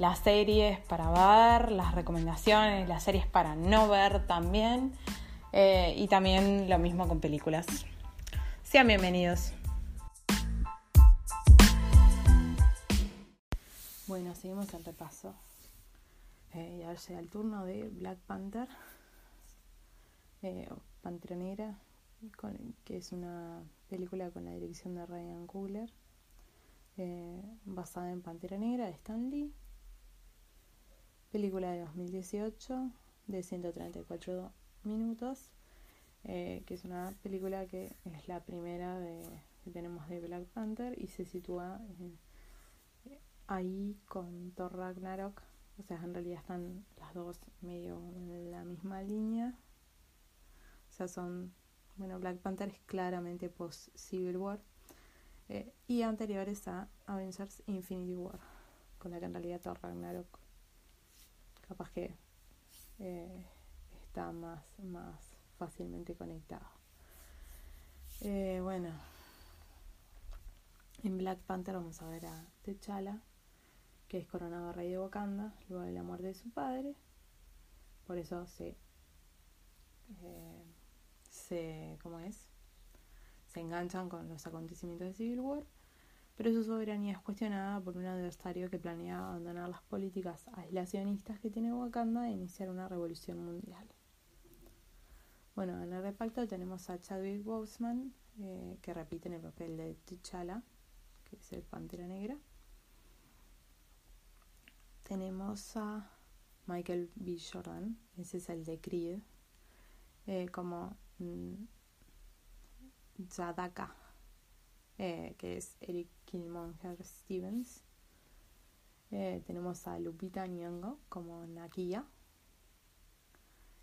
las series para ver, las recomendaciones, las series para no ver también. Eh, y también lo mismo con películas. Sean bienvenidos. Bueno, seguimos el repaso. Eh, y ahora llega el turno de Black Panther, eh, Pantera Negra, que es una película con la dirección de Ryan Coogler, basada en Pantera Negra de Stan Lee película de 2018 de 134 minutos, eh, que es una película que es la primera de, que tenemos de Black Panther y se sitúa ahí con Thor Ragnarok. O sea, en realidad están las dos medio en la misma línea. O sea, son. Bueno, Black Panther es claramente post Civil War. Eh, y anteriores a Avengers Infinity War, con la que en realidad Thor Ragnarok capaz que eh, está más, más fácilmente conectado. Eh, bueno, en Black Panther vamos a ver a T'Challa, que es coronado rey de Wakanda luego de la muerte de su padre. Por eso se, eh, se, ¿cómo es? Se enganchan con los acontecimientos de Civil War pero su soberanía es cuestionada por un adversario que planea abandonar las políticas aislacionistas que tiene Wakanda e iniciar una revolución mundial. Bueno, en el reparto tenemos a Chadwick Boseman, eh, que repite en el papel de T'Challa, que es el Pantera Negra. Tenemos a Michael B. Jordan, ese es el de Creed, eh, como mm, Zadaka, eh, que es Eric Killmonger Stevens. Eh, tenemos a Lupita Nyong'o como Nakia,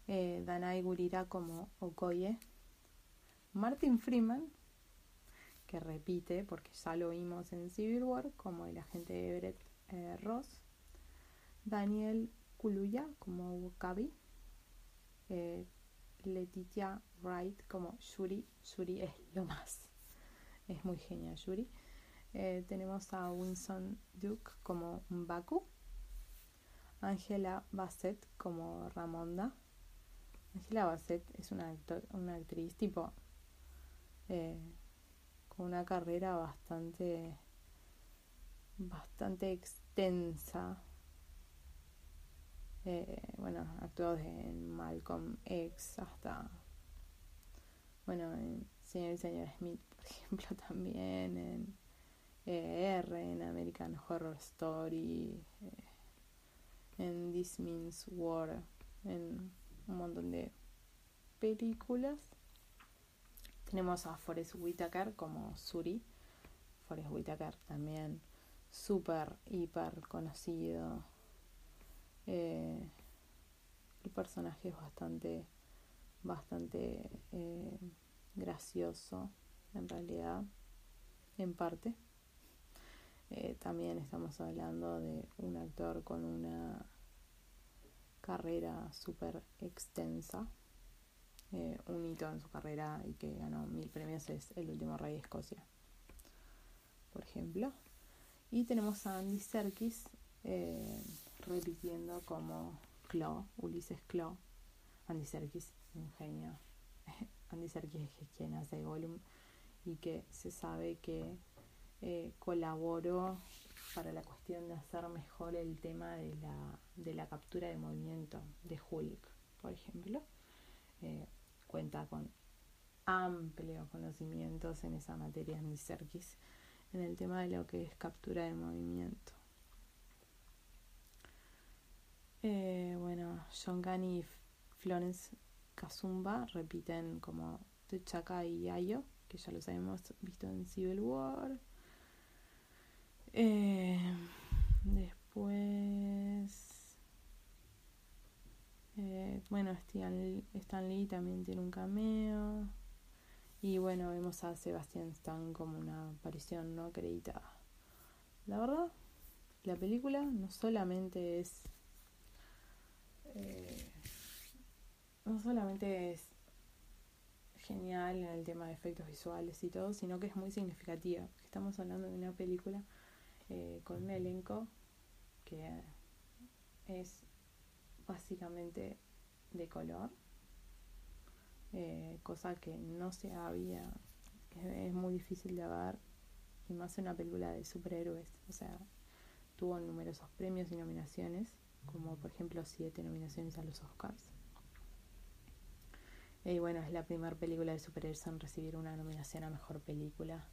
eh, Danai Gurira como Okoye, Martin Freeman, que repite porque ya lo vimos en Civil War como el agente Everett eh, Ross, Daniel Kuluya como Wakabi, Letitia Wright como Shuri, Shuri es lo más es muy genial Yuri. Eh, tenemos a Winston Duke como Baku, Angela Bassett como Ramonda. Angela Bassett es una, una actriz tipo eh, con una carrera bastante bastante extensa. Eh, bueno, actuó en Malcolm X hasta bueno, en Señor y Señor Smith ejemplo, también en e R, en American Horror Story, eh, en This Means War, en un montón de películas. Tenemos a Forrest Whitaker como Suri. Forrest Whitaker también súper, hiper conocido. Eh, el personaje es bastante, bastante eh, gracioso en realidad, en parte. Eh, también estamos hablando de un actor con una carrera súper extensa, eh, un hito en su carrera y que ganó mil premios es El último rey de Escocia, por ejemplo. Y tenemos a Andy Serkis eh, repitiendo como Claw, Ulises Claw. Andy Serkis, un genio. Andy Serkis es quien hace Gollum y que se sabe que eh, colaboró para la cuestión de hacer mejor el tema de la, de la captura de movimiento de Hulk, por ejemplo. Eh, cuenta con amplios conocimientos en esa materia Andy Serkis en el tema de lo que es captura de movimiento. Eh, bueno, John Gunn y Florence Kazumba repiten como T'Chaka y Ayo, que ya los habíamos visto en Civil War. Eh, después, eh, bueno, Stan, Stan Lee también tiene un cameo. Y bueno, vemos a Sebastian Stan como una aparición no acreditada. La verdad, la película no solamente es. Eh, no solamente es genial en el tema de efectos visuales y todo, sino que es muy significativa. Estamos hablando de una película eh, con un elenco que es básicamente de color eh, cosa que no se había, es, muy difícil de ver, y más una película de superhéroes, o sea, tuvo numerosos premios y nominaciones, como por ejemplo siete nominaciones a los Oscars. Y bueno, es la primera película de superhéroes en recibir una nominación a mejor película.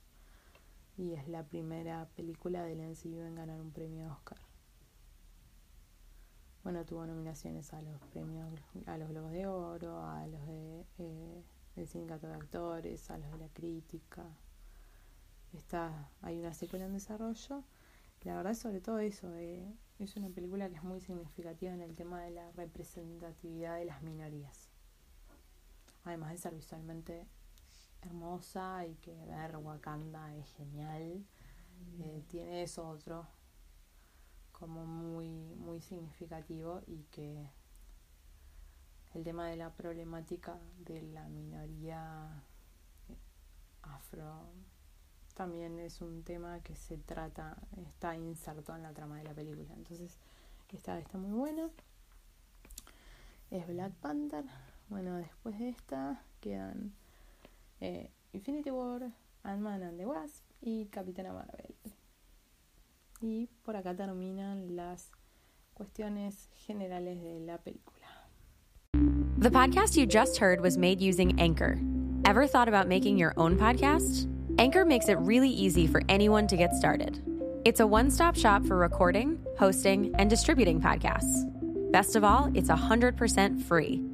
Y es la primera película del MCU en ganar un premio Oscar. Bueno, tuvo nominaciones a los premios, a los Globos de Oro, a los de, eh, del Sindicato de Actores, a los de la crítica. Está, hay una secuela en desarrollo. La verdad, sobre todo eso, eh, es una película que es muy significativa en el tema de la representatividad de las minorías. Además de ser visualmente hermosa y que ver Wakanda es genial, eh, tiene eso otro como muy, muy significativo y que el tema de la problemática de la minoría eh, afro también es un tema que se trata, está inserto en la trama de la película. Entonces, esta está muy buena. Es Black Panther. Bueno, después de esta quedan eh, Infinity War, Ant-Man and the Wasp y Capitana Marvel. Y por acá terminan las cuestiones generales de la película. The podcast you just heard was made using Anchor. Ever thought about making your own podcast? Anchor makes it really easy for anyone to get started. It's a one stop shop for recording, hosting, and distributing podcasts. Best of all, it's 100% free.